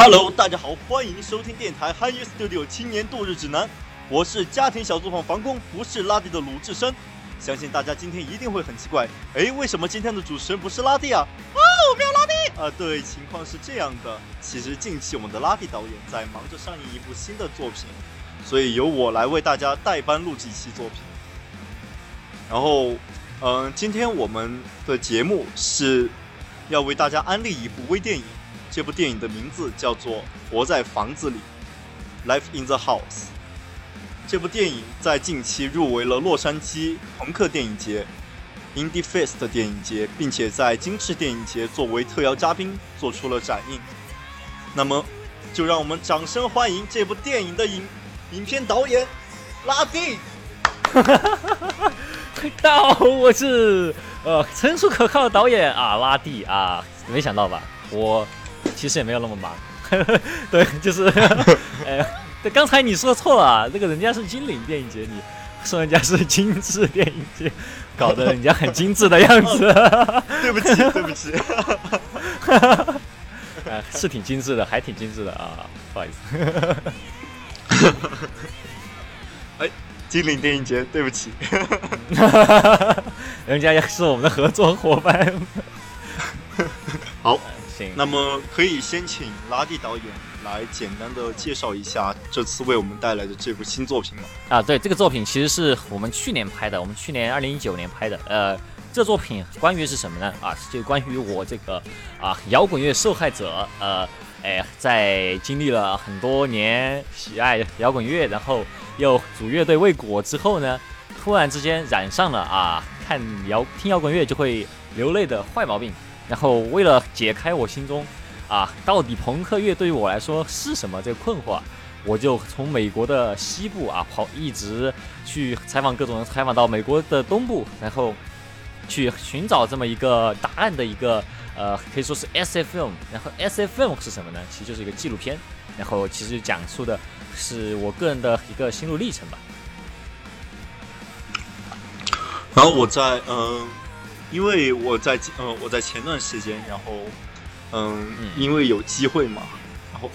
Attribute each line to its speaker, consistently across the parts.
Speaker 1: Hello，大家好，欢迎收听电台 Hi Studio 青年度日指南，我是家庭小作坊房工，不是拉蒂的鲁智深。相信大家今天一定会很奇怪，哎，为什么今天的主持人不是拉蒂啊？哦，没有拉蒂啊。对，情况是这样的，其实近期我们的拉蒂导演在忙着上映一部新的作品，所以由我来为大家代班录制一期作品。然后，嗯，今天我们的节目是要为大家安利一部微电影，这部电影的名字叫做《活在房子里》（Life in the House）。这部电影在近期入围了洛杉矶朋克电影节 （Indie Fest） 电影节，并且在金翅电影节作为特邀嘉宾做出了展映。那么，就让我们掌声欢迎这部电影的影影片导演拉蒂。
Speaker 2: 大家好，我是呃成熟可靠的导演啊拉蒂啊，没想到吧？我其实也没有那么忙，对，就是呃。对，刚才你说错了，那个人家是金陵电影节，你说人家是精致电影节，搞得人家很精致的样子。
Speaker 1: 对不起，对不起。
Speaker 2: 呃，是挺精致的，还挺精致的啊，不好意思。
Speaker 1: 哎，金陵电影节，对不起。
Speaker 2: 人家也是我们的合作伙伴。
Speaker 1: 好，行，那么可以先请拉蒂导演。来简单的介绍一下这次为我们带来的这部新作品吗？
Speaker 2: 啊，对，这个作品其实是我们去年拍的，我们去年二零一九年拍的。呃，这作品关于是什么呢？啊，就关于我这个啊摇滚乐受害者，呃，哎，在经历了很多年喜爱摇滚乐，然后又组乐队未果之后呢，突然之间染上了啊看摇听摇滚乐就会流泪的坏毛病，然后为了解开我心中。啊，到底朋克乐对于我来说是什么？这个困惑，我就从美国的西部啊跑，一直去采访各种人，采访到美国的东部，然后去寻找这么一个答案的一个呃，可以说是 S F M。然后 S F M 是什么呢？其实就是一个纪录片，然后其实讲述的是我个人的一个心路历程吧。
Speaker 1: 然后我在嗯，因为我在嗯我在前段时间，然后。嗯，因为有机会嘛，然后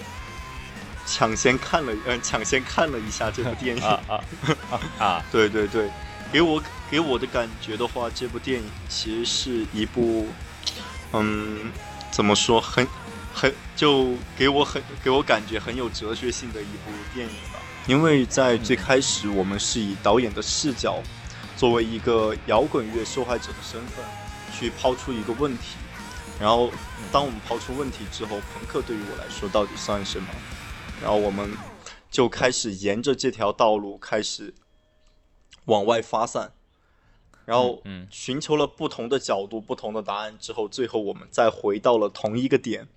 Speaker 1: 抢先看了，嗯，抢先看了一下这部电影
Speaker 2: 啊啊啊！
Speaker 1: 对对对，给我给我的感觉的话，这部电影其实是一部，嗯，怎么说，很很就给我很给我感觉很有哲学性的一部电影吧。因为在最开始，我们是以导演的视角，作为一个摇滚乐受害者的身份，去抛出一个问题。然后，当我们抛出问题之后，朋克对于我来说到底算什么？然后我们就开始沿着这条道路开始往外发散，然后寻求了不同的角度、不同的答案之后，最后我们再回到了同一个点，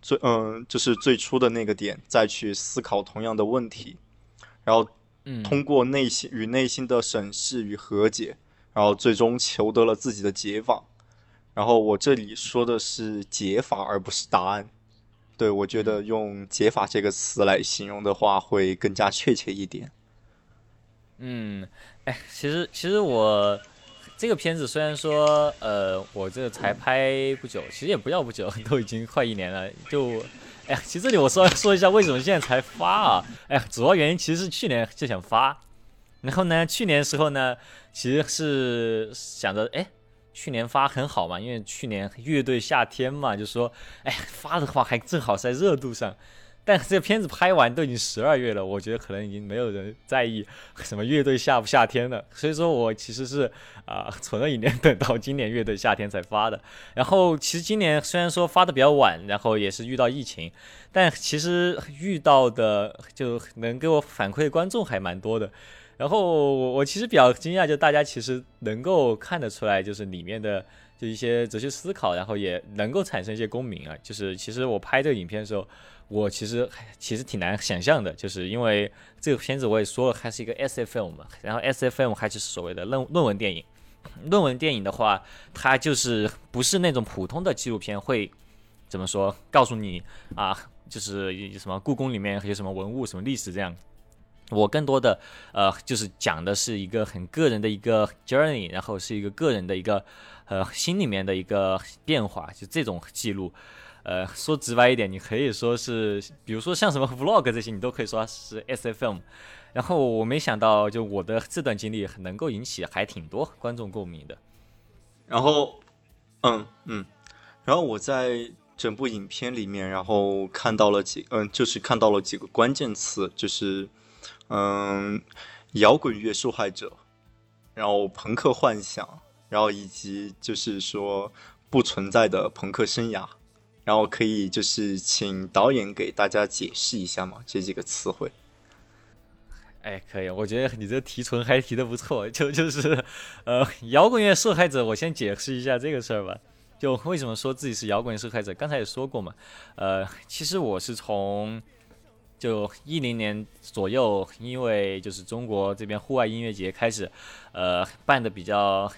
Speaker 1: 最嗯，就是最初的那个点，再去思考同样的问题，然后通过内心与内心的审视与和解，然后最终求得了自己的解法。然后我这里说的是解法，而不是答案。对我觉得用解法这个词来形容的话，会更加确切一点。
Speaker 2: 嗯，哎，其实其实我这个片子虽然说，呃，我这才拍不久，其实也不要不久，都已经快一年了。就，哎，其实这里我说说一下为什么现在才发啊？哎呀，主要原因其实是去年就想发，然后呢，去年时候呢，其实是想着，哎。去年发很好嘛，因为去年乐队夏天嘛，就说，哎，发的话还正好在热度上。但这个片子拍完都已经十二月了，我觉得可能已经没有人在意什么乐队夏不夏天了。所以说我其实是啊，存了一年，等到今年乐队夏天才发的。然后其实今年虽然说发的比较晚，然后也是遇到疫情，但其实遇到的就能给我反馈观众还蛮多的。然后我我其实比较惊讶，就大家其实能够看得出来，就是里面的就一些哲学思考，然后也能够产生一些共鸣啊。就是其实我拍这个影片的时候，我其实其实挺难想象的，就是因为这个片子我也说了，它是一个 S F M 嘛，然后 S F M 还是所谓的论论文电影。论文电影的话，它就是不是那种普通的纪录片，会怎么说？告诉你啊，就是什么故宫里面有什么文物、什么历史这样。我更多的，呃，就是讲的是一个很个人的一个 journey，然后是一个个人的一个，呃，心里面的一个变化，就这种记录，呃，说直白一点，你可以说是，比如说像什么 vlog 这些，你都可以说是 S F M。然后我没想到，就我的这段经历能够引起还挺多观众共鸣的。
Speaker 1: 然后，嗯嗯，然后我在整部影片里面，然后看到了几，嗯，就是看到了几个关键词，就是嗯，摇滚乐受害者，然后朋克幻想，然后以及就是说不存在的朋克生涯。然后可以就是请导演给大家解释一下嘛？这几个词汇。
Speaker 2: 哎，可以，我觉得你这提纯还提的不错。就就是，呃，摇滚乐受害者，我先解释一下这个事儿吧。就为什么说自己是摇滚受害者？刚才也说过嘛。呃，其实我是从就一零年左右，因为就是中国这边户外音乐节开始，呃，办的比较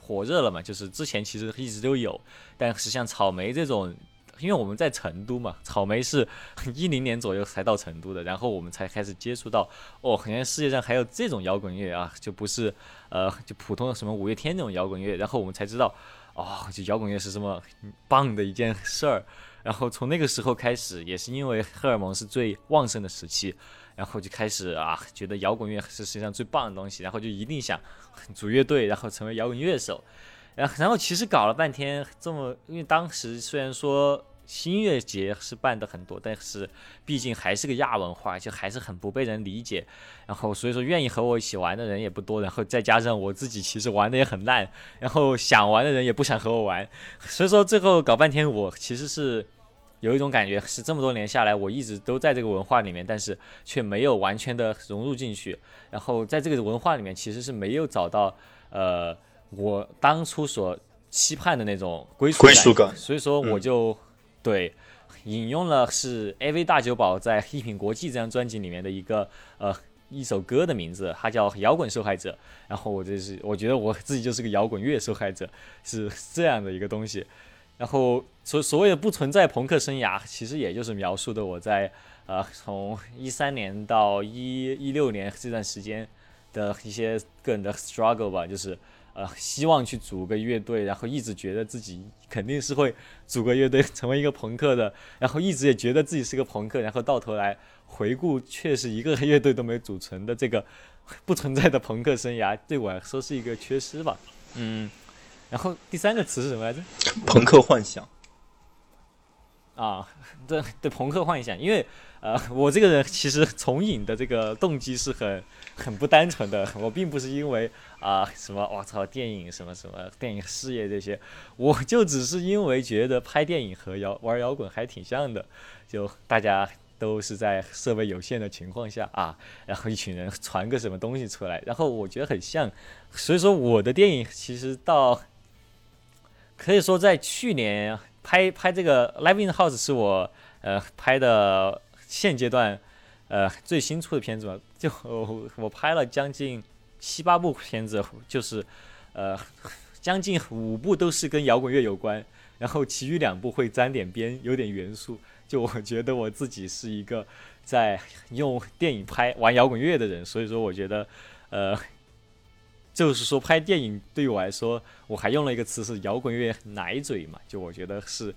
Speaker 2: 火热了嘛。就是之前其实一直都有，但是像草莓这种。因为我们在成都嘛，草莓是 一零年左右才到成都的，然后我们才开始接触到哦，原来世界上还有这种摇滚乐啊，就不是呃就普通的什么五月天那种摇滚乐，然后我们才知道哦，就摇滚乐是这么棒的一件事儿。然后从那个时候开始，也是因为荷尔蒙是最旺盛的时期，然后就开始啊，觉得摇滚乐是世界上最棒的东西，然后就一定想组乐队，然后成为摇滚乐手。然后然后其实搞了半天这么，因为当时虽然说。新月节是办的很多，但是毕竟还是个亚文化，就还是很不被人理解。然后所以说愿意和我一起玩的人也不多。然后再加上我自己其实玩的也很烂，然后想玩的人也不想和我玩。所以说最后搞半天，我其实是有一种感觉，是这么多年下来，我一直都在这个文化里面，但是却没有完全的融入进去。然后在这个文化里面，其实是没有找到呃我当初所期盼的那种归
Speaker 1: 属感。
Speaker 2: 所以说我就。对，引用了是 AV 大酒保在《一品国际》这张专辑里面的一个呃一首歌的名字，它叫《摇滚受害者》。然后我就是我觉得我自己就是个摇滚乐受害者，是这样的一个东西。然后所所谓的不存在朋克生涯，其实也就是描述的我在呃从一三年到一一六年这段时间的一些个人的 struggle 吧，就是。呃，希望去组个乐队，然后一直觉得自己肯定是会组个乐队，成为一个朋克的，然后一直也觉得自己是个朋克，然后到头来回顾，却是一个 乐队都没组成的这个不存在的朋克生涯，对我来说是一个缺失吧。嗯，然后第三个词是什么来着？
Speaker 1: 朋克幻想。
Speaker 2: 啊，对对，朋克幻想，因为呃，我这个人其实 从影的这个动机是很很不单纯的，我并不是因为啊什么我操电影什么什么电影事业这些，我就只是因为觉得拍电影和摇玩摇滚还挺像的，就大家都是在设备有限的情况下啊，然后一群人传个什么东西出来，然后我觉得很像，所以说我的电影其实到可以说在去年。拍拍这个《Live in the House》是我呃拍的现阶段呃最新出的片子嘛，就我拍了将近七八部片子，就是呃将近五部都是跟摇滚乐有关，然后其余两部会沾点边，有点元素。就我觉得我自己是一个在用电影拍玩摇滚乐的人，所以说我觉得呃。就是说，拍电影对于我来说，我还用了一个词是“摇滚乐奶嘴”嘛，就我觉得是，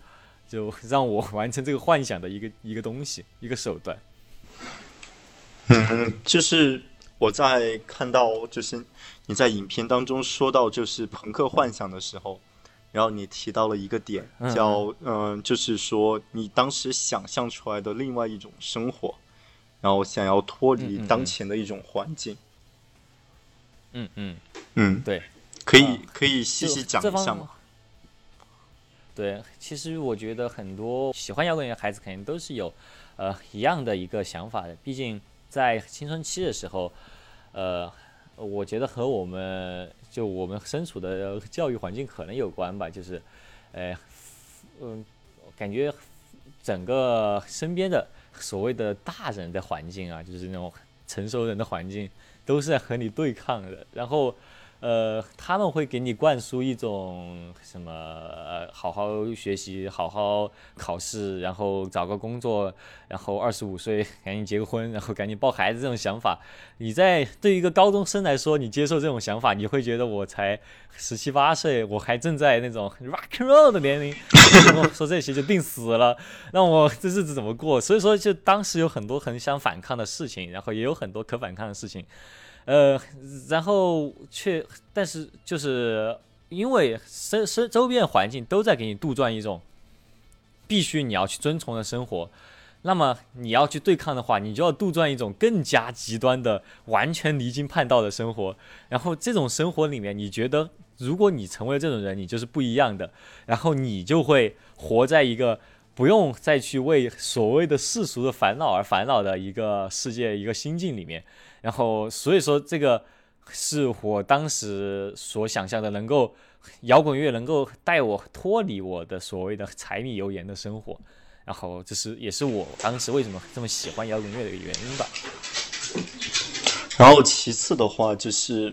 Speaker 2: 就让我完成这个幻想的一个一个东西，一个手段。
Speaker 1: 嗯，就是我在看到，就是你在影片当中说到就是朋克幻想的时候，然后你提到了一个点，叫嗯，就是说你当时想象出来的另外一种生活，然后想要脱离当前的一种环境。
Speaker 2: 嗯嗯
Speaker 1: 嗯，
Speaker 2: 对，
Speaker 1: 可以可以细细讲一下吗？
Speaker 2: 对，其实我觉得很多喜欢摇滚乐的孩子肯定都是有呃一样的一个想法的。毕竟在青春期的时候，呃，我觉得和我们就我们身处的教育环境可能有关吧。就是，呃，嗯，感觉整个身边的所谓的大人的环境啊，就是那种成熟人的环境。都是在和你对抗的，然后，呃，他们会给你灌输一种什么，好好学习，好好考试，然后找个工作，然后二十五岁赶紧结个婚，然后赶紧抱孩子这种想法。你在对于一个高中生来说，你接受这种想法，你会觉得我才十七八岁，我还正在那种 rock and roll 的年龄，说这些就定死了，那我这日子怎么过？所以说，就当时有很多很想反抗的事情，然后也有很多可反抗的事情。呃，然后却，但是就是因为身身周边环境都在给你杜撰一种必须你要去遵从的生活，那么你要去对抗的话，你就要杜撰一种更加极端的、完全离经叛道的生活。然后这种生活里面，你觉得如果你成为这种人，你就是不一样的，然后你就会活在一个不用再去为所谓的世俗的烦恼而烦恼的一个世界、一个心境里面。然后，所以说这个是我当时所想象的，能够摇滚乐能够带我脱离我的所谓的柴米油盐的生活。然后，这是也是我当时为什么这么喜欢摇滚乐的一个原因吧。
Speaker 1: 然后，其次的话，就是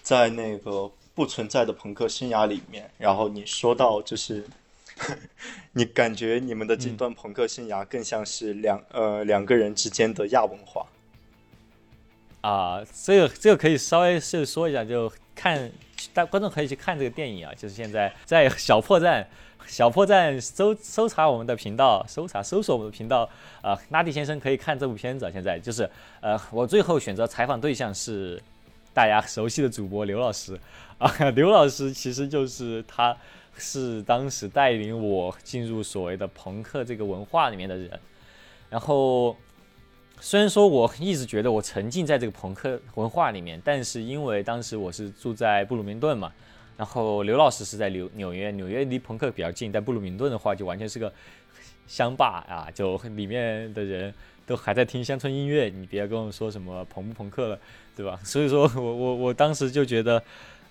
Speaker 1: 在那个不存在的朋克生涯里面，然后你说到，就是 你感觉你们的这段朋克生涯更像是两呃两个人之间的亚文化。
Speaker 2: 啊，这个这个可以稍微是说一下，就看大观众可以去看这个电影啊，就是现在在小破站，小破站搜搜查我们的频道，搜查搜索我们的频道，啊，拉蒂先生可以看这部片子。现在就是呃，我最后选择采访对象是大家熟悉的主播刘老师啊，刘老师其实就是他是当时带领我进入所谓的朋克这个文化里面的人，然后。虽然说我一直觉得我沉浸在这个朋克文化里面，但是因为当时我是住在布鲁明顿嘛，然后刘老师是在纽纽约，纽约离朋克比较近，但布鲁明顿的话就完全是个乡坝啊，就里面的人都还在听乡村音乐，你别跟我说什么朋不朋克了，对吧？所以说我我我当时就觉得，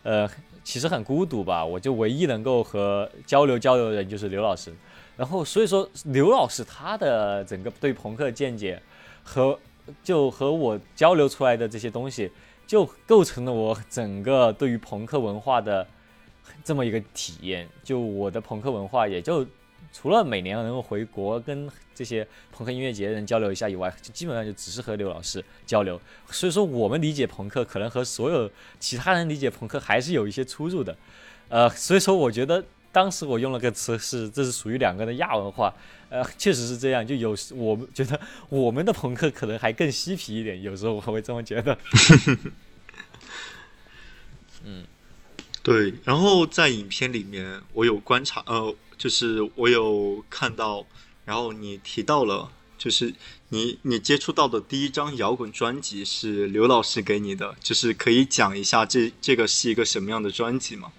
Speaker 2: 呃，其实很孤独吧，我就唯一能够和交流交流的人就是刘老师，然后所以说刘老师他的整个对朋克见解。和就和我交流出来的这些东西，就构成了我整个对于朋克文化的这么一个体验。就我的朋克文化，也就除了每年能够回国跟这些朋克音乐节的人交流一下以外，就基本上就只是和刘老师交流。所以说，我们理解朋克可能和所有其他人理解朋克还是有一些出入的。呃，所以说，我觉得。当时我用了个词是，这是属于两个的亚文化，呃，确实是这样。就有时我们觉得我们的朋克可能还更嬉皮一点，有时候我会这么觉得。嗯，
Speaker 1: 对。然后在影片里面，我有观察，呃，就是我有看到，然后你提到了，就是你你接触到的第一张摇滚专辑是刘老师给你的，就是可以讲一下这这个是一个什么样的专辑吗？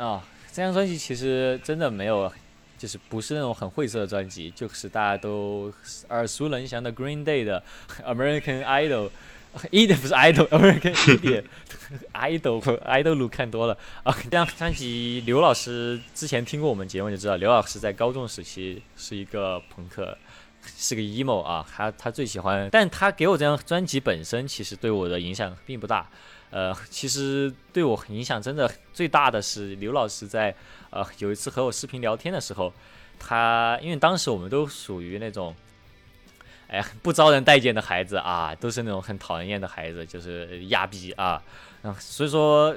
Speaker 2: 啊，这张专辑其实真的没有，就是不是那种很晦涩的专辑，就是大家都耳熟能详的 Green Day 的 American Idol，Idiot 不是 Idol，American Idiot，Idol，Idol 路看多了啊。这张专辑，刘老师之前听过我们节目就知道，刘老师在高中时期是一个朋克，是个 emo 啊，他他最喜欢，但他给我这张专辑本身其实对我的影响并不大。呃，其实对我影响真的最大的是刘老师在呃有一次和我视频聊天的时候，他因为当时我们都属于那种，哎不招人待见的孩子啊，都是那种很讨人厌的孩子，就是亚逼啊，所以说。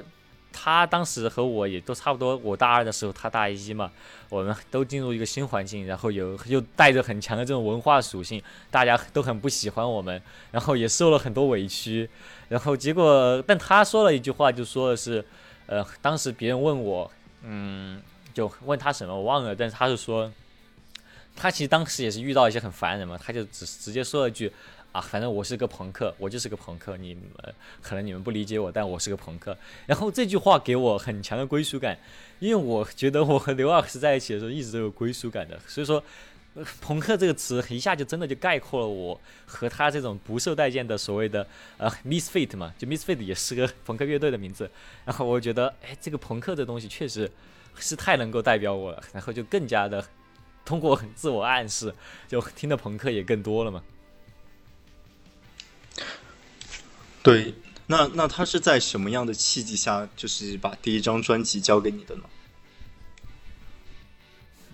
Speaker 2: 他当时和我也都差不多，我大二的时候，他大一嘛，我们都进入一个新环境，然后有又带着很强的这种文化属性，大家都很不喜欢我们，然后也受了很多委屈，然后结果，但他说了一句话，就说的是，呃，当时别人问我，嗯，就问他什么我忘了，但是他是说，他其实当时也是遇到一些很烦人嘛，他就只直接说了一句。啊，反正我是个朋克，我就是个朋克。你们可能你们不理解我，但我是个朋克。然后这句话给我很强的归属感，因为我觉得我和刘老师在一起的时候一直都有归属感的。所以说，朋克这个词一下就真的就概括了我和他这种不受待见的所谓的呃 misfit 嘛，就 misfit 也是个朋克乐队的名字。然后我觉得，哎，这个朋克这东西确实是太能够代表我了。然后就更加的通过自我暗示，就听的朋克也更多了嘛。
Speaker 1: 对，那那他是在什么样的契机下，就是把第一张专辑交给你的呢？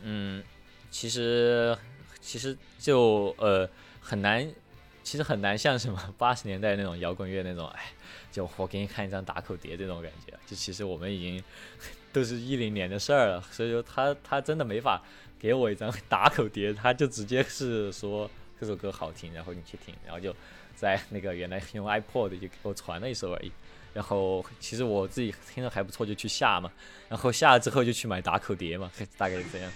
Speaker 2: 嗯，其实其实就呃很难，其实很难像什么八十年代那种摇滚乐那种，哎，就我给你看一张打口碟这种感觉。就其实我们已经都是一零年的事儿了，所以说他他真的没法给我一张打口碟，他就直接是说这首歌好听，然后你去听，然后就在那个原来用 iPod 就给我传了一首而已。然后其实我自己听着还不错，就去下嘛。然后下了之后就去买打口碟嘛，大概是这样。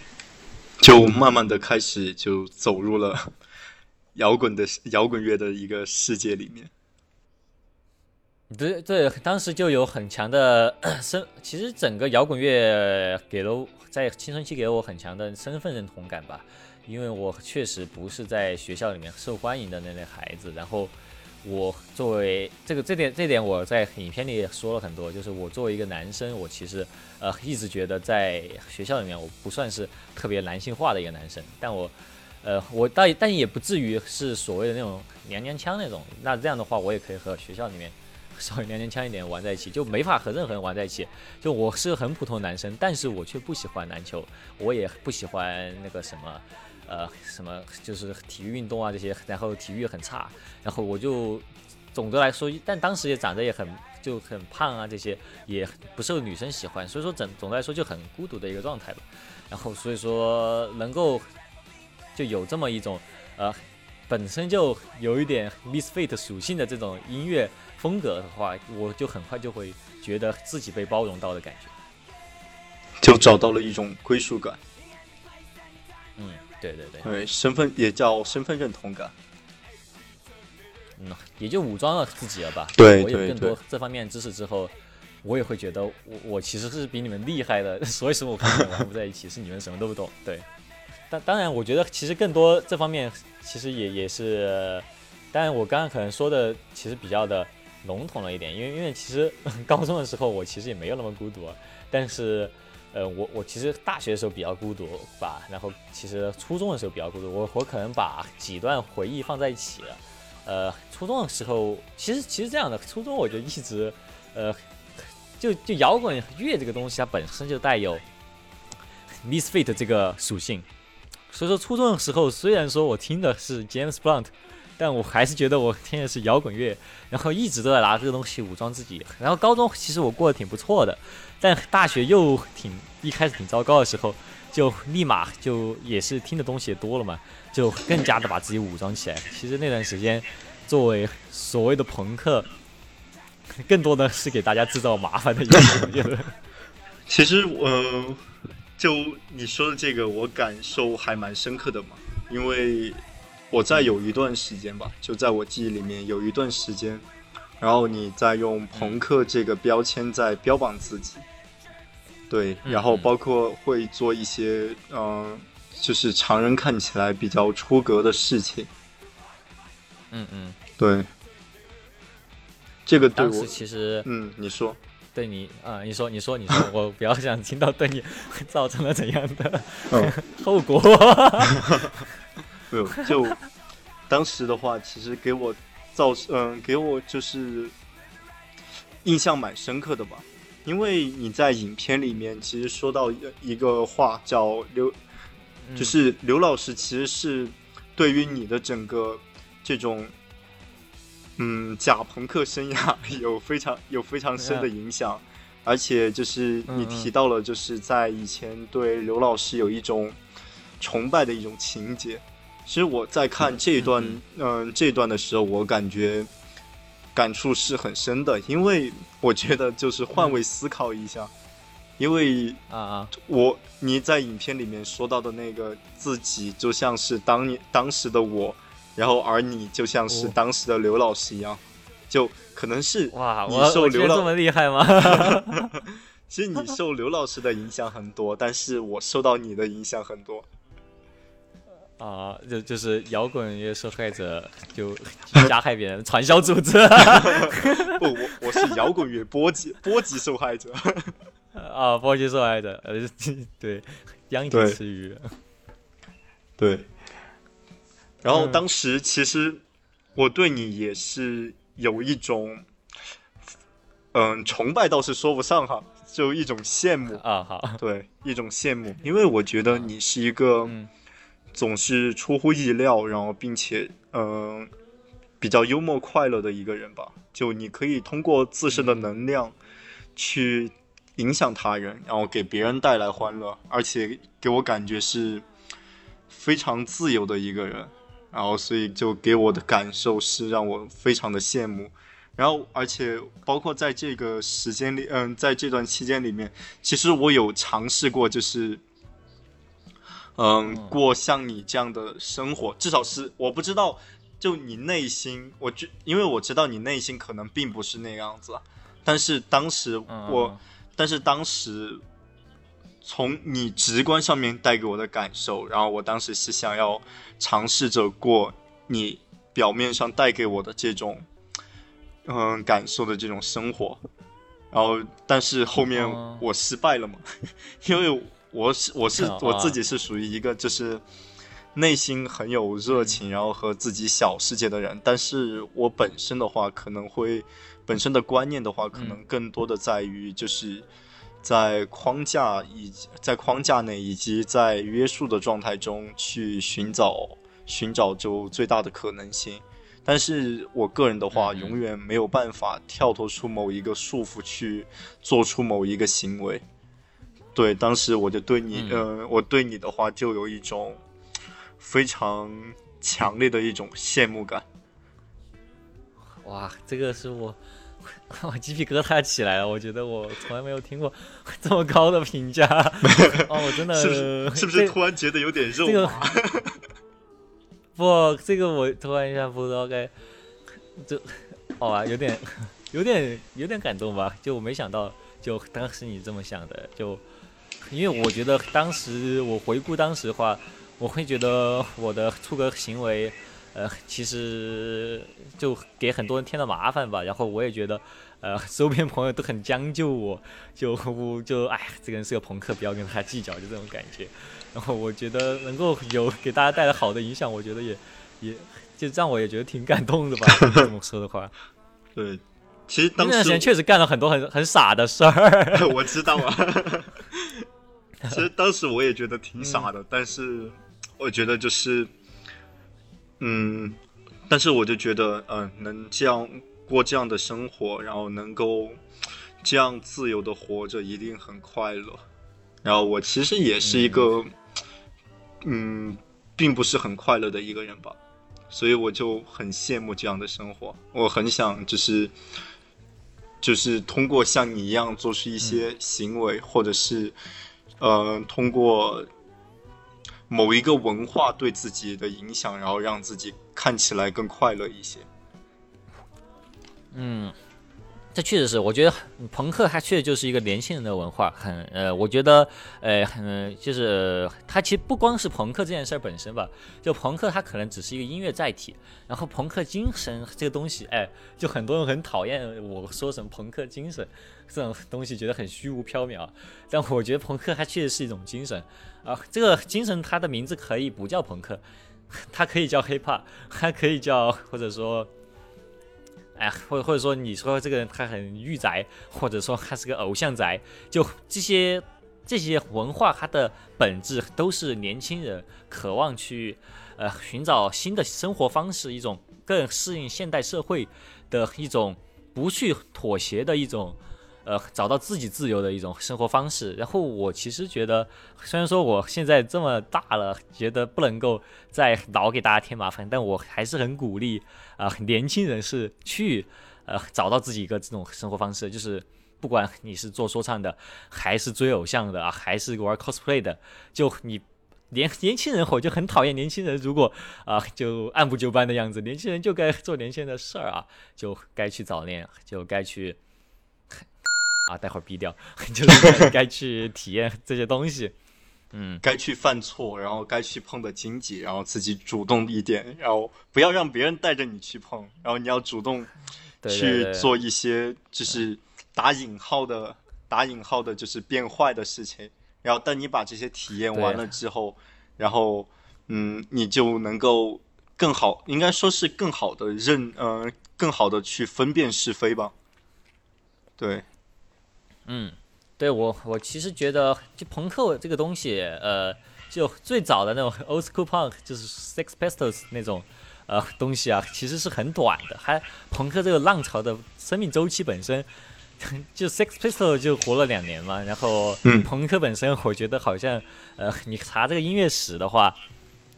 Speaker 1: 就慢慢的开始就走入了 摇滚的摇滚乐的一个世界里面。
Speaker 2: 对对，当时就有很强的 身，其实整个摇滚乐给了在青春期给了我很强的身份认同感吧，因为我确实不是在学校里面受欢迎的那类孩子，然后。我作为这个这点这点我在影片里也说了很多，就是我作为一个男生，我其实呃一直觉得在学校里面我不算是特别男性化的一个男生，但我呃我但但也不至于是所谓的那种娘娘腔那种，那这样的话我也可以和学校里面稍微娘娘腔一点玩在一起，就没法和任何人玩在一起。就我是很普通男生，但是我却不喜欢篮球，我也不喜欢那个什么。呃，什么就是体育运动啊这些，然后体育很差，然后我就总的来说，但当时也长得也很就很胖啊，这些也不受女生喜欢，所以说整总的来说就很孤独的一个状态吧。然后所以说能够就有这么一种呃本身就有一点 misfit 属性的这种音乐风格的话，我就很快就会觉得自己被包容到的感觉，
Speaker 1: 就找到了一种归属感。
Speaker 2: 嗯。对对对，
Speaker 1: 对身份也叫身份认同感，
Speaker 2: 嗯，也就武装了自己了吧。
Speaker 1: 对
Speaker 2: 我有更多这方面知识之后，我也会觉得我我其实是比你们厉害的，所以说我跟你们玩不在一起，是你们什么都不懂。对，但当然，我觉得其实更多这方面其实也也是，当然我刚刚可能说的其实比较的笼统了一点，因为因为其实 高中的时候我其实也没有那么孤独，但是。呃，我我其实大学的时候比较孤独吧，然后其实初中的时候比较孤独，我我可能把几段回忆放在一起了。呃，初中的时候，其实其实这样的，初中我就一直，呃，就就摇滚乐这个东西，它本身就带有 misfit 这个属性，所以说初中的时候，虽然说我听的是 James Blunt。但我还是觉得我听的是摇滚乐，然后一直都在拿这个东西武装自己。然后高中其实我过得挺不错的，但大学又挺一开始挺糟糕的时候，就立马就也是听的东西也多了嘛，就更加的把自己武装起来。其实那段时间，作为所谓的朋克，更多的是给大家制造麻烦的一个。我觉得，
Speaker 1: 其实呃，就你说的这个，我感受还蛮深刻的嘛，因为。我在有一段时间吧，就在我记忆里面有一段时间，然后你在用朋克这个标签在标榜自己，对，然后包括会做一些嗯，就是常人看起来比较出格的事情，
Speaker 2: 嗯嗯，
Speaker 1: 对，这个对我
Speaker 2: 其实
Speaker 1: 嗯，你说。
Speaker 2: 对你啊，你说你说你说，我比较想听到对你 造成了怎样的 后果。
Speaker 1: 没有，就当时的话，其实给我造嗯，给我就是印象蛮深刻的吧。因为你在影片里面其实说到一个话，叫刘，就是刘老师其实是对于你的整个这种嗯假朋克生涯 有非常有非常深的影响，而且就是你提到了，就是在以前对刘老师有一种崇拜的一种情节。其实我在看这一段，嗯，这一段的时候，我感觉感触是很深的，因为我觉得就是换位思考一下，因为
Speaker 2: 啊啊，
Speaker 1: 我你在影片里面说到的那个自己，就像是当年当时的我，然后而你就像是当时的刘老师一样，就可能是
Speaker 2: 哇，
Speaker 1: 我受刘老
Speaker 2: 这么厉害吗？
Speaker 1: 其实你受刘老师的影响很多，但是我受到你的影响很多。
Speaker 2: 啊，就就是摇滚乐受害者，就加害别人，传销组织。
Speaker 1: 不，我我是摇滚乐波及波及受害者。
Speaker 2: 啊，波及受害者，呃，对，殃及池鱼。
Speaker 1: 对。然后当时其实我对你也是有一种，嗯，崇拜倒是说不上哈，就一种羡慕
Speaker 2: 啊，好，
Speaker 1: 对，一种羡慕，因为我觉得你是一个总是出乎意料，然后并且嗯比较幽默快乐的一个人吧。就你可以通过自身的能量去影响他人，然后给别人带来欢乐，而且给我感觉是非常自由的一个人，然后所以就给我的感受是让我非常的羡慕。然后，而且包括在这个时间里，嗯，在这段期间里面，其实我有尝试过，就是，嗯，过像你这样的生活，至少是我不知道，就你内心，我觉，因为我知道你内心可能并不是那样子，但是当时我，但是当时从你直观上面带给我的感受，然后我当时是想要尝试着过你表面上带给我的这种。嗯，感受的这种生活，然后，但是后面我失败了嘛，因为我是我是 我自己是属于一个就是内心很有热情，然后和自己小世界的人，但是我本身的话可能会本身的观念的话，可能更多的在于就是在框架以及在框架内以及在约束的状态中去寻找寻找就最大的可能性。但是我个人的话，永远没有办法跳脱出某一个束缚去做出某一个行为。对，当时我就对你，呃，我对你的话就有一种非常强烈的一种羡慕感。
Speaker 2: 哇，这个是我，我鸡皮疙瘩起来了。我觉得我从来没有听过 这么高的评价。哦，我真的
Speaker 1: 是是不是突然觉得有点肉麻？
Speaker 2: 不，这个我突然一下不知道该，就，好吧，有点，有点，有点感动吧。就我没想到，就当时你这么想的，就，因为我觉得当时我回顾当时的话，我会觉得我的出格行为，呃，其实就给很多人添了麻烦吧。然后我也觉得，呃，周边朋友都很将就我，就就哎，这个人是个朋克，不要跟他计较，就这种感觉。然后我觉得能够有给大家带来好的影响，我觉得也也就让我也觉得挺感动的吧。这么说的话，
Speaker 1: 对，其实当
Speaker 2: 时确实干了很多很很傻的事儿。
Speaker 1: 我知道啊，其实当时我也觉得挺傻的，但是我觉得就是，嗯，但是我就觉得，嗯，能这样过这样的生活，然后能够这样自由的活着，一定很快乐。然后我其实也是一个。嗯，并不是很快乐的一个人吧，所以我就很羡慕这样的生活。我很想就是，就是通过像你一样做出一些行为，或者是，呃，通过某一个文化对自己的影响，然后让自己看起来更快乐一些。
Speaker 2: 嗯。这确实是，我觉得朋克它确实就是一个年轻人的文化，很呃，我觉得呃，很就是它其实不光是朋克这件事本身吧，就朋克它可能只是一个音乐载体，然后朋克精神这个东西，哎，就很多人很讨厌我说什么朋克精神这种东西，觉得很虚无缥缈，但我觉得朋克它确实是一种精神啊，这个精神它的名字可以不叫朋克，它可以叫 hiphop，还可以叫或者说。哎，或或者说你说这个人他很御宅，或者说他是个偶像宅，就这些这些文化，它的本质都是年轻人渴望去呃寻找新的生活方式，一种更适应现代社会的一种不去妥协的一种。呃，找到自己自由的一种生活方式。然后我其实觉得，虽然说我现在这么大了，觉得不能够再老给大家添麻烦，但我还是很鼓励啊，年轻人是去呃找到自己一个这种生活方式。就是不管你是做说唱的，还是追偶像的啊，还是玩 cosplay 的，就你年年轻人，我就很讨厌年轻人。如果啊，就按部就班的样子，年轻人就该做年轻人的事儿啊，就该去早恋，就该去。啊，待会儿毙掉，就是该去体验这些东西，嗯，
Speaker 1: 该去犯错，然后该去碰的荆棘，然后自己主动一点，然后不要让别人带着你去碰，然后你要主动去做一些就是打引号的打引号的，就是变坏的事情。然后当你把这些体验完了之后，然后嗯，你就能够更好，应该说是更好的认，呃，更好的去分辨是非吧。对，
Speaker 2: 嗯，对我我其实觉得就朋克这个东西，呃，就最早的那种 old school punk，就是 Sex Pistols 那种呃东西啊，其实是很短的。还朋克这个浪潮的生命周期本身，就 Sex Pistols 就活了两年嘛。然后朋克本身，我觉得好像呃，你查这个音乐史的话。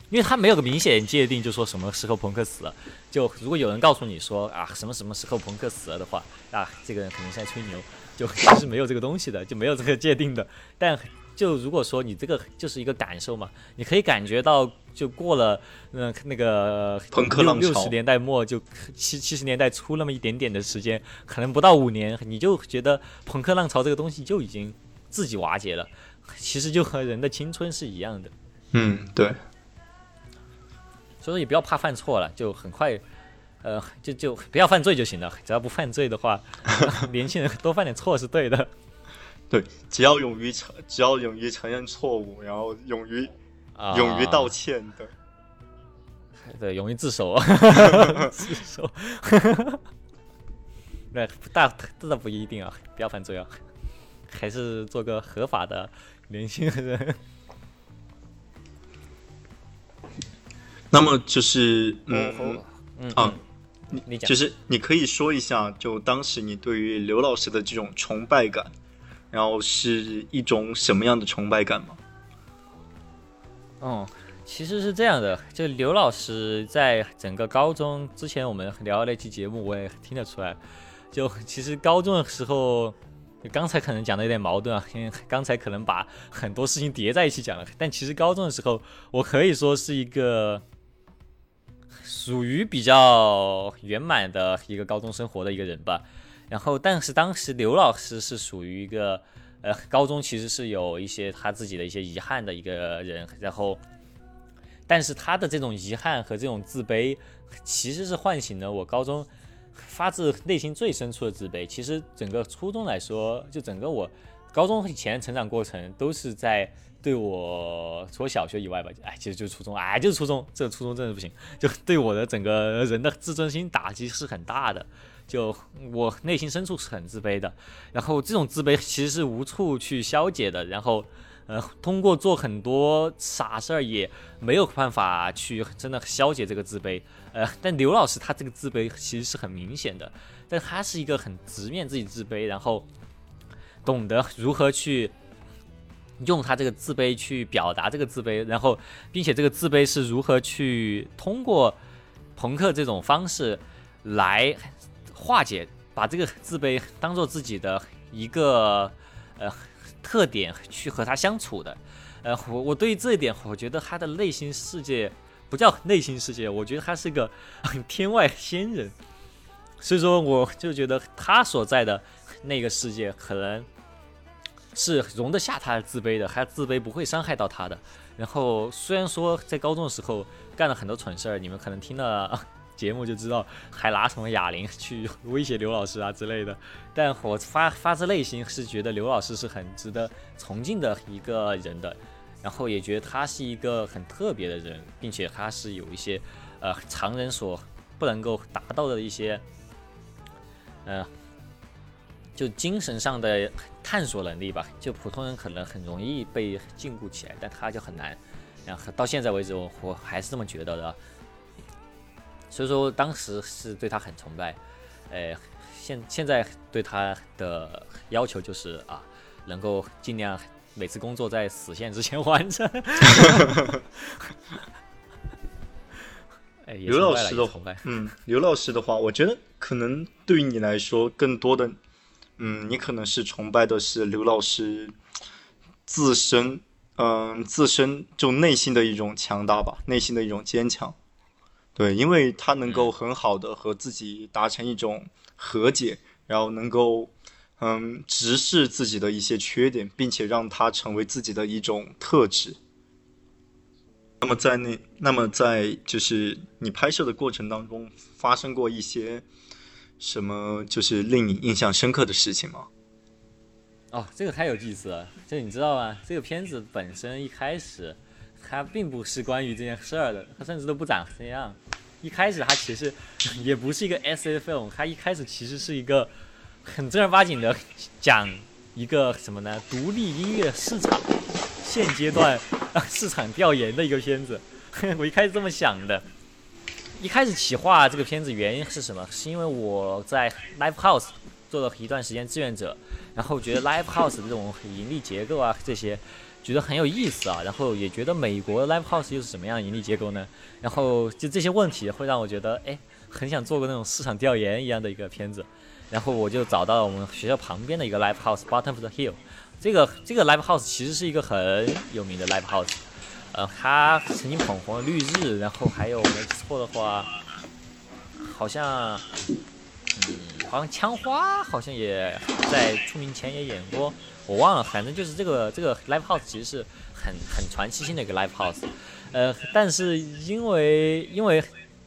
Speaker 2: 因为他没有个明显界定，就说什么时候朋克死了。就如果有人告诉你说啊什么什么时候朋克死了的话，啊这个人肯定是在吹牛。就其实没有这个东西的，就没有这个界定的。但就如果说你这个就是一个感受嘛，你可以感觉到，就过了嗯那个六六十年代末就七七十年代初那么一点点的时间，可能不到五年，你就觉得朋克浪潮这个东西就已经自己瓦解了。其实就和人的青春是一样的。
Speaker 1: 嗯，对。
Speaker 2: 所以说也不要怕犯错了，就很快，呃，就就不要犯罪就行了。只要不犯罪的话，年轻人多犯点错是对的。
Speaker 1: 对，只要勇于承，只要勇于承认错误，然后勇于勇于道歉的，
Speaker 2: 对，勇于自首，自首。那大这倒不一定啊，不要犯罪啊，还是做个合法的年轻人。
Speaker 1: 那么就是嗯
Speaker 2: 嗯啊，
Speaker 1: 你
Speaker 2: 你讲，
Speaker 1: 就是你可以说一下，就当时你对于刘老师的这种崇拜感，然后是一种什么样的崇拜感吗？
Speaker 2: 哦，其实是这样的，就刘老师在整个高中之前，我们聊那期节目，我也听得出来，就其实高中的时候，刚才可能讲的有点矛盾啊，因为刚才可能把很多事情叠在一起讲了，但其实高中的时候，我可以说是一个。属于比较圆满的一个高中生活的一个人吧，然后但是当时刘老师是属于一个呃高中其实是有一些他自己的一些遗憾的一个人，然后但是他的这种遗憾和这种自卑，其实是唤醒了我高中发自内心最深处的自卑。其实整个初中来说，就整个我高中以前成长过程都是在。对我除了小学以外吧，哎，其实就是初中，哎，就是初中，这个初中真的不行，就对我的整个人的自尊心打击是很大的，就我内心深处是很自卑的，然后这种自卑其实是无处去消解的，然后，呃，通过做很多傻事儿也没有办法去真的消解这个自卑，呃，但刘老师他这个自卑其实是很明显的，但他是一个很直面自己自卑，然后懂得如何去。用他这个自卑去表达这个自卑，然后，并且这个自卑是如何去通过朋克这种方式来化解，把这个自卑当做自己的一个呃特点去和他相处的。呃，我我对于这一点，我觉得他的内心世界不叫内心世界，我觉得他是个天外仙人。所以说，我就觉得他所在的那个世界可能。是容得下他的自卑的，他自卑不会伤害到他的。然后虽然说在高中的时候干了很多蠢事儿，你们可能听了 节目就知道，还拿什么哑铃去威胁刘老师啊之类的。但我发发自内心是觉得刘老师是很值得崇敬的一个人的，然后也觉得他是一个很特别的人，并且他是有一些呃常人所不能够达到的一些，呃。就精神上的探索能力吧，就普通人可能很容易被禁锢起来，但他就很难。然后到现在为止，我我还是这么觉得的。所以说当时是对他很崇拜，呃，现现在对他的要求就是啊，能够尽量每次工作在死线之前完成。
Speaker 1: 刘老师的，嗯，刘老师的话，我觉得可能对于你来说，更多的。嗯，你可能是崇拜的是刘老师自身，嗯，自身就内心的一种强大吧，内心的一种坚强。对，因为他能够很好的和自己达成一种和解，然后能够，嗯，直视自己的一些缺点，并且让它成为自己的一种特质。那么在那，那么在就是你拍摄的过程当中，发生过一些。什么就是令你印象深刻的事情吗？
Speaker 2: 哦，这个太有意思了。这你知道吗？这个片子本身一开始，它并不是关于这件事儿的，它甚至都不长这样。一开始它其实 也不是一个 S A film，它一开始其实是一个很正儿八经的讲一个什么呢？独立音乐市场现阶段市场调研的一个片子。我一开始这么想的，一开始企划这个片子原因是什么？是因为我在 Live House 做了一段时间志愿者，然后觉得 Live House 这种盈利结构啊这些。觉得很有意思啊，然后也觉得美国 live house 又是什么样盈利结构呢？然后就这些问题会让我觉得，哎，很想做个那种市场调研一样的一个片子。然后我就找到了我们学校旁边的一个 live house Bottom of the Hill。这个这个 live house 其实是一个很有名的 live house，呃，他曾经捧红了绿日，然后还有没错的话，好像，嗯，好像枪花好像也在出名前也演过。我忘了，反正就是这个这个 live house 其实是很很传奇性的一个 live house，呃，但是因为因为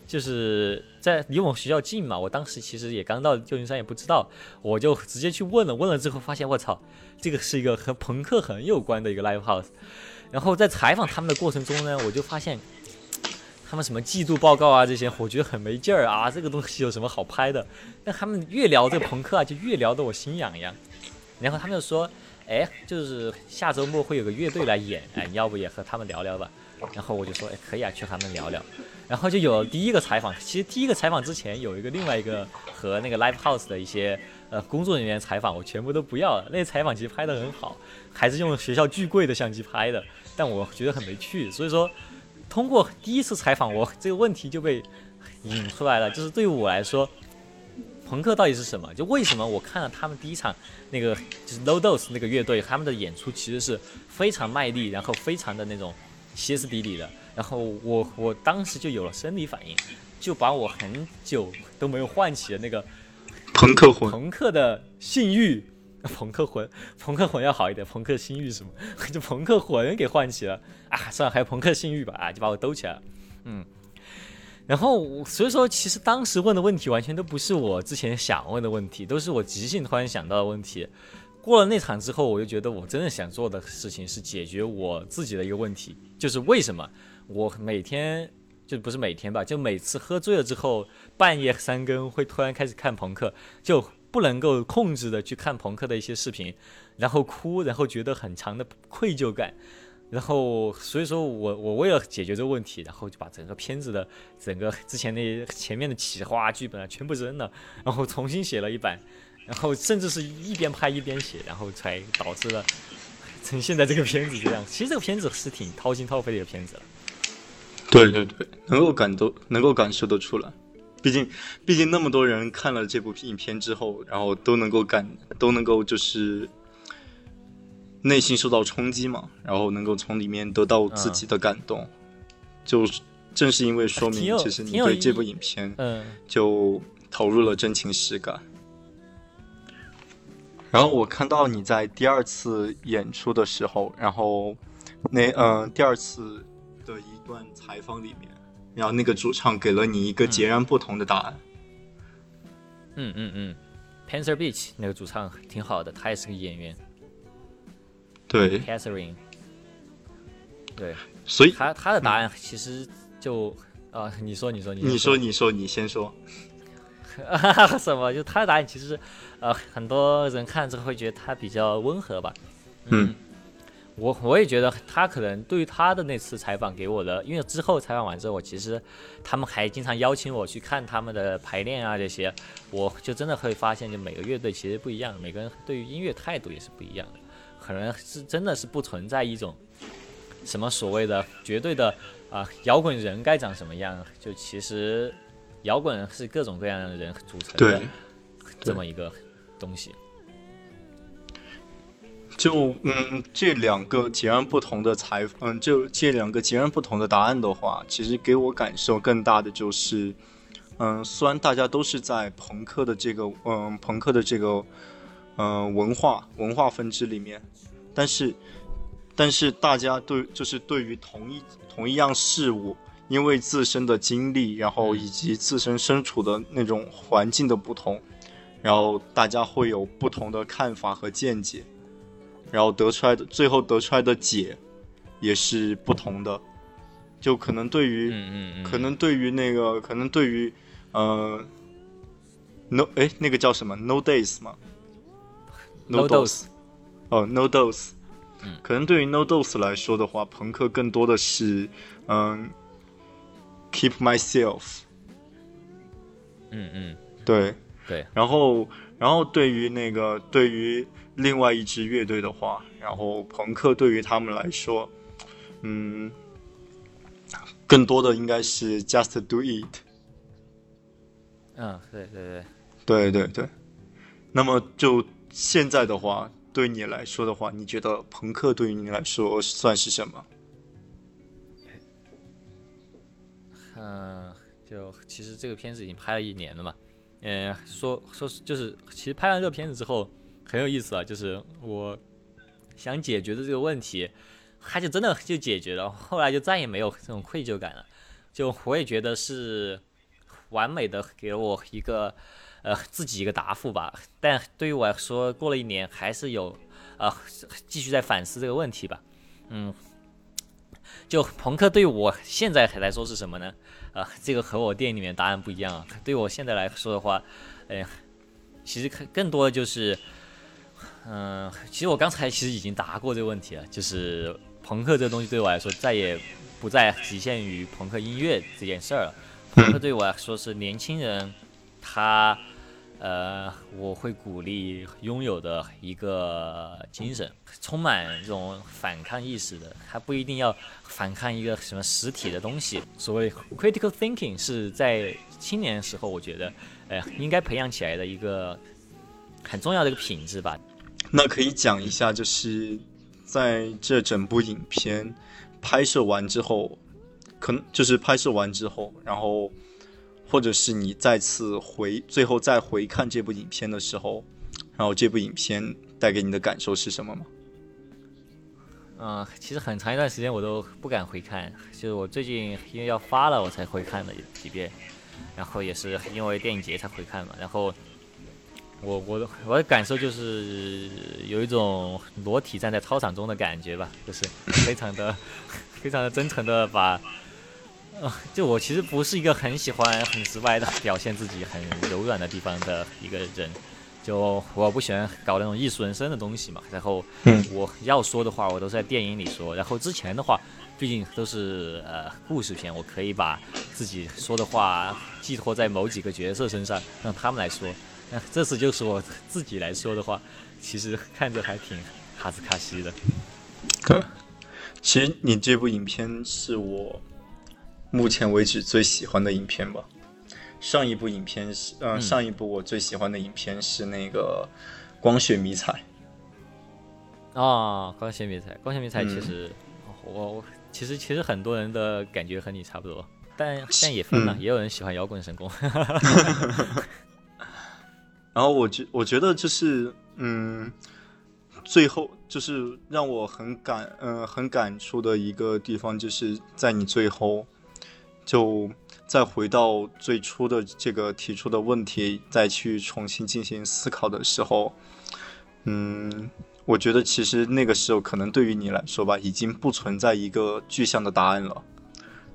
Speaker 2: 就是在离我们学校近嘛，我当时其实也刚到旧金山，也不知道，我就直接去问了，问了之后发现我操，这个是一个和朋克很有关的一个 live house，然后在采访他们的过程中呢，我就发现他们什么季度报告啊这些，我觉得很没劲儿啊，这个东西有什么好拍的？但他们越聊这朋克啊，就越聊得我心痒痒，然后他们就说。哎，就是下周末会有个乐队来演，哎，你要不也和他们聊聊吧？然后我就说，哎，可以啊，去和他们聊聊。然后就有第一个采访。其实第一个采访之前有一个另外一个和那个 live house 的一些呃工作人员采访，我全部都不要了。那采访其实拍得很好，还是用学校巨贵的相机拍的，但我觉得很没趣。所以说，通过第一次采访，我这个问题就被引出来了，就是对于我来说。朋克到底是什么？就为什么我看了他们第一场那个就是 Low Dose 那个乐队，他们的演出其实是非常卖力，然后非常的那种歇斯底里的。然后我我当时就有了生理反应，就把我很久都没有唤起的那个
Speaker 1: 朋克魂、
Speaker 2: 朋克的性欲、朋克魂、朋克魂要好一点，朋克性欲什么？就朋克魂给唤起了啊！算了，还有朋克性欲吧啊！就把我兜起来了，嗯。然后，所以说，其实当时问的问题完全都不是我之前想问的问题，都是我即兴突然想到的问题。过了那场之后，我就觉得我真的想做的事情是解决我自己的一个问题，就是为什么我每天就不是每天吧，就每次喝醉了之后，半夜三更会突然开始看朋克，就不能够控制的去看朋克的一些视频，然后哭，然后觉得很强的愧疚感。然后，所以说我我为了解决这个问题，然后就把整个片子的整个之前那前面的企划剧本啊全部扔了，然后重新写了一版，然后甚至是一边拍一边写，然后才导致了成现在这个片子这样。其实这个片子是挺掏心掏肺的一个片子了。
Speaker 1: 对对对，能够感都能够感受得出来，毕竟毕竟那么多人看了这部影片之后，然后都能够感都能够就是。内心受到冲击嘛，然后能够从里面得到自己的感动，就正是因为说明，其实你对这部影片，嗯，就投入了真情实感。然后我看到你在第二次演出的时候，然后那嗯第二次的一段采访里面，然后那个主唱给了你一个截然不同的答案。
Speaker 2: 嗯嗯嗯，Panther Beach 那个主唱挺好的，他也是个演员。
Speaker 1: 对
Speaker 2: ，Catherine，对，
Speaker 1: 所以
Speaker 2: 他他的答案其实就啊，你说你说
Speaker 1: 你说。你说你先说，
Speaker 2: 什么？就他的答案其实呃，很多人看之后会觉得他比较温和吧。
Speaker 1: 嗯，
Speaker 2: 我我也觉得他可能对于他的那次采访给我的，因为之后采访完之后，我其实他们还经常邀请我去看他们的排练啊这些，我就真的会发现，就每个乐队其实不一样，每个人对于音乐态度也是不一样的。可能是真的是不存在一种什么所谓的绝对的啊摇滚人该长什么样，就其实摇滚是各种各样的人组成的这么一个东西。
Speaker 1: 就嗯，这两个截然不同的采嗯，就这两个截然不同的答案的话，其实给我感受更大的就是，嗯，虽然大家都是在朋克的这个嗯朋克的这个。嗯，文化文化分支里面，但是，但是大家对就是对于同一同一样事物，因为自身的经历，然后以及自身身处的那种环境的不同，然后大家会有不同的看法和见解，然后得出来的最后得出来的解也是不同的，就可能对于，可能对于那个，可能对于，呃，no，哎，那个叫什么？No days 吗？No Dose，哦，No Dose，
Speaker 2: 嗯，
Speaker 1: 可能对于 No Dose 来说的话，朋克更多的是嗯，Keep Myself，
Speaker 2: 嗯嗯，
Speaker 1: 对。
Speaker 2: 对，
Speaker 1: 然后然后对于那个对于另外一支乐队的话，然后朋克对于他们来说，嗯，更多的应该是 Just Do It，
Speaker 2: 嗯，对对对，
Speaker 1: 对对对。那么就现在的话，对你来说的话，你觉得朋克对于你来说算是什么？
Speaker 2: 嗯，就其实这个片子已经拍了一年了嘛，嗯，说说就是，其实拍完这个片子之后很有意思啊，就是我想解决的这个问题，它就真的就解决了，后来就再也没有这种愧疚感了，就我也觉得是完美的给了我一个呃自己一个答复吧，但对于我来说，过了一年还是有呃继续在反思这个问题吧，嗯。就朋克对我现在来说是什么呢？啊，这个和我电影里面答案不一样啊。对我现在来说的话，哎呀，其实更多的就是，嗯，其实我刚才其实已经答过这个问题了，就是朋克这个东西对我来说再也不再局限于朋克音乐这件事儿了。朋克对我来说是年轻人，他。呃，我会鼓励拥有的一个精神，充满这种反抗意识的，他不一定要反抗一个什么实体的东西。所谓 critical thinking 是在青年时候，我觉得，呃，应该培养起来的一个很重要的一个品质吧。
Speaker 1: 那可以讲一下，就是在这整部影片拍摄完之后，可能就是拍摄完之后，然后。或者是你再次回最后再回看这部影片的时候，然后这部影片带给你的感受是什么吗？
Speaker 2: 嗯，其实很长一段时间我都不敢回看，就是我最近因为要发了我才回看了几遍，然后也是因为电影节才回看嘛。然后我我的我的感受就是有一种裸体站在操场中的感觉吧，就是非常的 非常的真诚的把。啊，就我其实不是一个很喜欢很直白的表现自己很柔软的地方的一个人，就我不喜欢搞那种艺术人生的东西嘛。然后我要说的话，我都是在电影里说。然后之前的话，毕竟都是呃故事片，我可以把自己说的话寄托在某几个角色身上，让他们来说。那 这次就是我自己来说的话，其实看着还挺哈斯卡西的。
Speaker 1: 其实你这部影片是我。目前为止最喜欢的影片吧，上一部影片是，呃，上一部我最喜欢的影片是那个《光学迷彩》。
Speaker 2: 啊，光学迷彩，光学迷彩其实，我我其实其实很多人的感觉和你差不多，但但也分了，也有人喜欢摇滚神功。
Speaker 1: 然后我觉我觉得就是，嗯，最后就是让我很感，嗯，很感触的一个地方，就是在你最后。就再回到最初的这个提出的问题，再去重新进行思考的时候，嗯，我觉得其实那个时候可能对于你来说吧，已经不存在一个具象的答案了，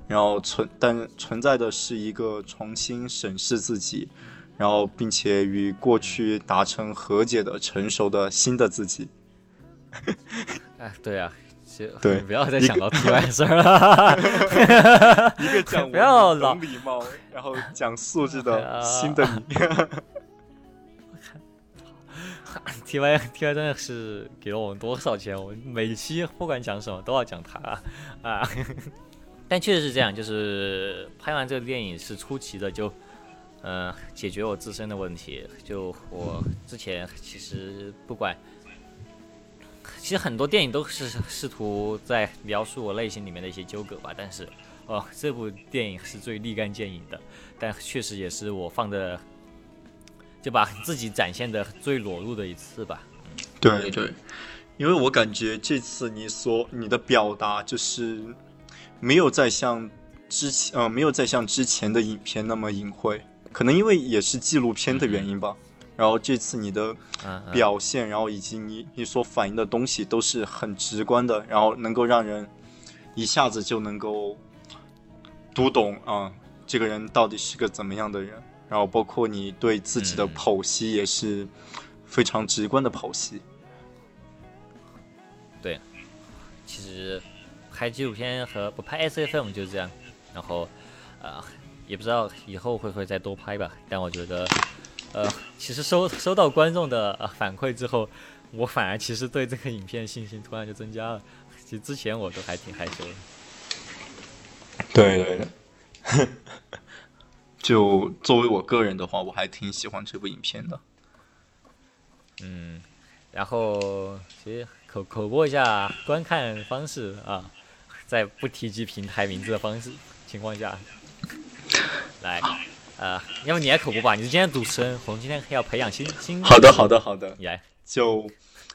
Speaker 1: 然后存但存在的是一个重新审视自己，然后并且与过去达成和解的成熟的新的自己。
Speaker 2: 哎，对啊。
Speaker 1: 对，
Speaker 2: 不要再想到题外事儿了。
Speaker 1: 一个讲
Speaker 2: 不要
Speaker 1: 老礼貌，然后讲素质的新的你。
Speaker 2: T Y T Y 真的是给了我们多少钱？我每期不管讲什么都要讲他啊！但确实是这样，就是拍完这个电影是出奇的，就嗯解决我自身的问题。就我之前其实不管。其实很多电影都是试图在描述我内心里面的一些纠葛吧，但是，哦，这部电影是最立竿见影的，但确实也是我放的，就把自己展现的最裸露的一次吧。
Speaker 1: 对对，因为我感觉这次你所你的表达就是没有再像之前，呃，没有再像之前的影片那么隐晦，可能因为也是纪录片的原因吧。然后这次你的表现，然后以及你你所反映的东西都是很直观的，然后能够让人一下子就能够读懂啊，这个人到底是个怎么样的人。然后包括你对自己的剖析也是非常直观的剖析。
Speaker 2: 对，其实拍纪录片和不拍 S F M 就是这样，然后呃，也不知道以后会不会再多拍吧。但我觉得，呃，其实收收到观众的反馈之后，我反而其实对这个影片信心突然就增加了。其实之前我都还挺害羞的。
Speaker 1: 对对对，就作为我个人的话，我还挺喜欢这部影片的。
Speaker 2: 嗯，然后其实口口播一下观看方式啊，在不提及平台名字的方式情况下，来，呃，要不你来口播吧？你是今天主持人，我们今天要培养新新。
Speaker 1: 好的，好的，好的。
Speaker 2: 你来。
Speaker 1: 就，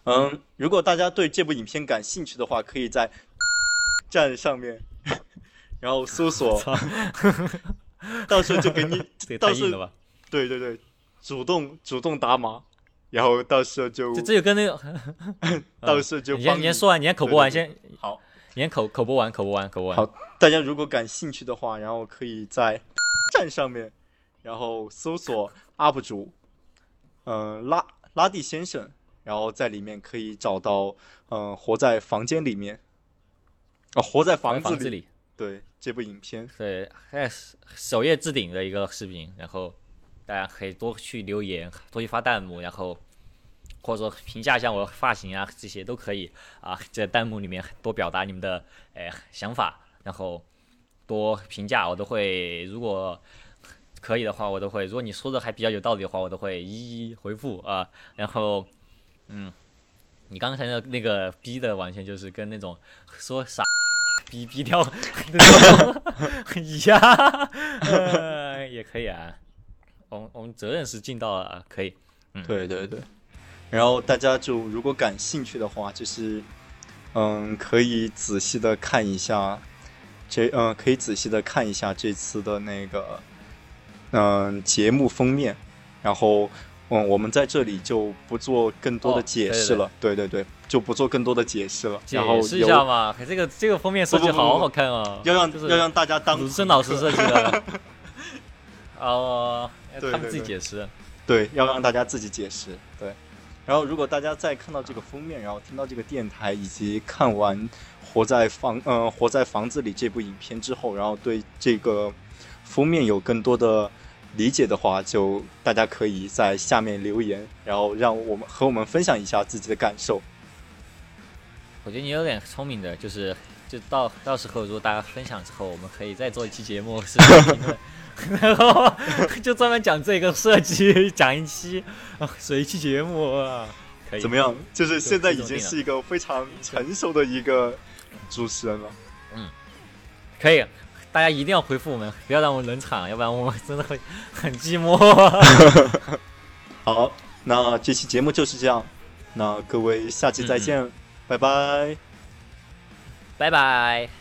Speaker 1: 嗯，如果大家对这部影片感兴趣的话，可以在站上面，然后搜索，到时候就给你，到时候，对对对，主动主动打码。然后到时候就
Speaker 2: 这这就跟那个，
Speaker 1: 到时候就
Speaker 2: 你先你先说完，你先口播完先
Speaker 1: 好，
Speaker 2: 你先口口播完口播完口播完。
Speaker 1: 好，大家如果感兴趣的话，然后可以在站上面，然后搜索 UP 主，嗯拉拉蒂先生，然后在里面可以找到嗯活在房间里面，哦活在房
Speaker 2: 子
Speaker 1: 里，对这部影片，
Speaker 2: 对在首页置顶的一个视频，然后。大家可以多去留言，多去发弹幕，然后或者说评价一下我发型啊，这些都可以啊。在弹幕里面多表达你们的诶想法，然后多评价，我都会。如果可以的话，我都会。如果你说的还比较有道理的话，我都会一一回复啊。然后，嗯，你刚才的那个逼的完全就是跟那种说傻逼逼掉 一样，也可以啊。我们我们责任是尽到了，可以，嗯，
Speaker 1: 对对对，然后大家就如果感兴趣的话，就是嗯，可以仔细的看一下这嗯，可以仔细的看一下这次的那个嗯节目封面，然后嗯，我们在这里就不做更多的解释了，对对对，就不做更多的解释了，解
Speaker 2: 释一下嘛，这个这个封面设计好好看啊，
Speaker 1: 要让要让大家当
Speaker 2: 鲁生老师设计的，哦。他们自己解释，
Speaker 1: 对，要让大家自己解释，对。然后，如果大家再看到这个封面，然后听到这个电台，以及看完《活在房嗯活在房子里》这部影片之后，然后对这个封面有更多的理解的话，就大家可以在下面留言，然后让我们和我们分享一下自己的感受。
Speaker 2: 我觉得你有点聪明的，就是就到到时候如果大家分享之后，我们可以再做一期节目，是评论。然后就专门讲这个设计，讲一期啊，一期节目啊，可以
Speaker 1: 怎么样？就是现在已经是一个非常成熟的一个主持人了。
Speaker 2: 嗯，可以，大家一定要回复我们，不要让我们冷场，要不然我们真的会很寂寞。
Speaker 1: 好，那这期节目就是这样，那各位下期再见，拜拜，
Speaker 2: 拜拜。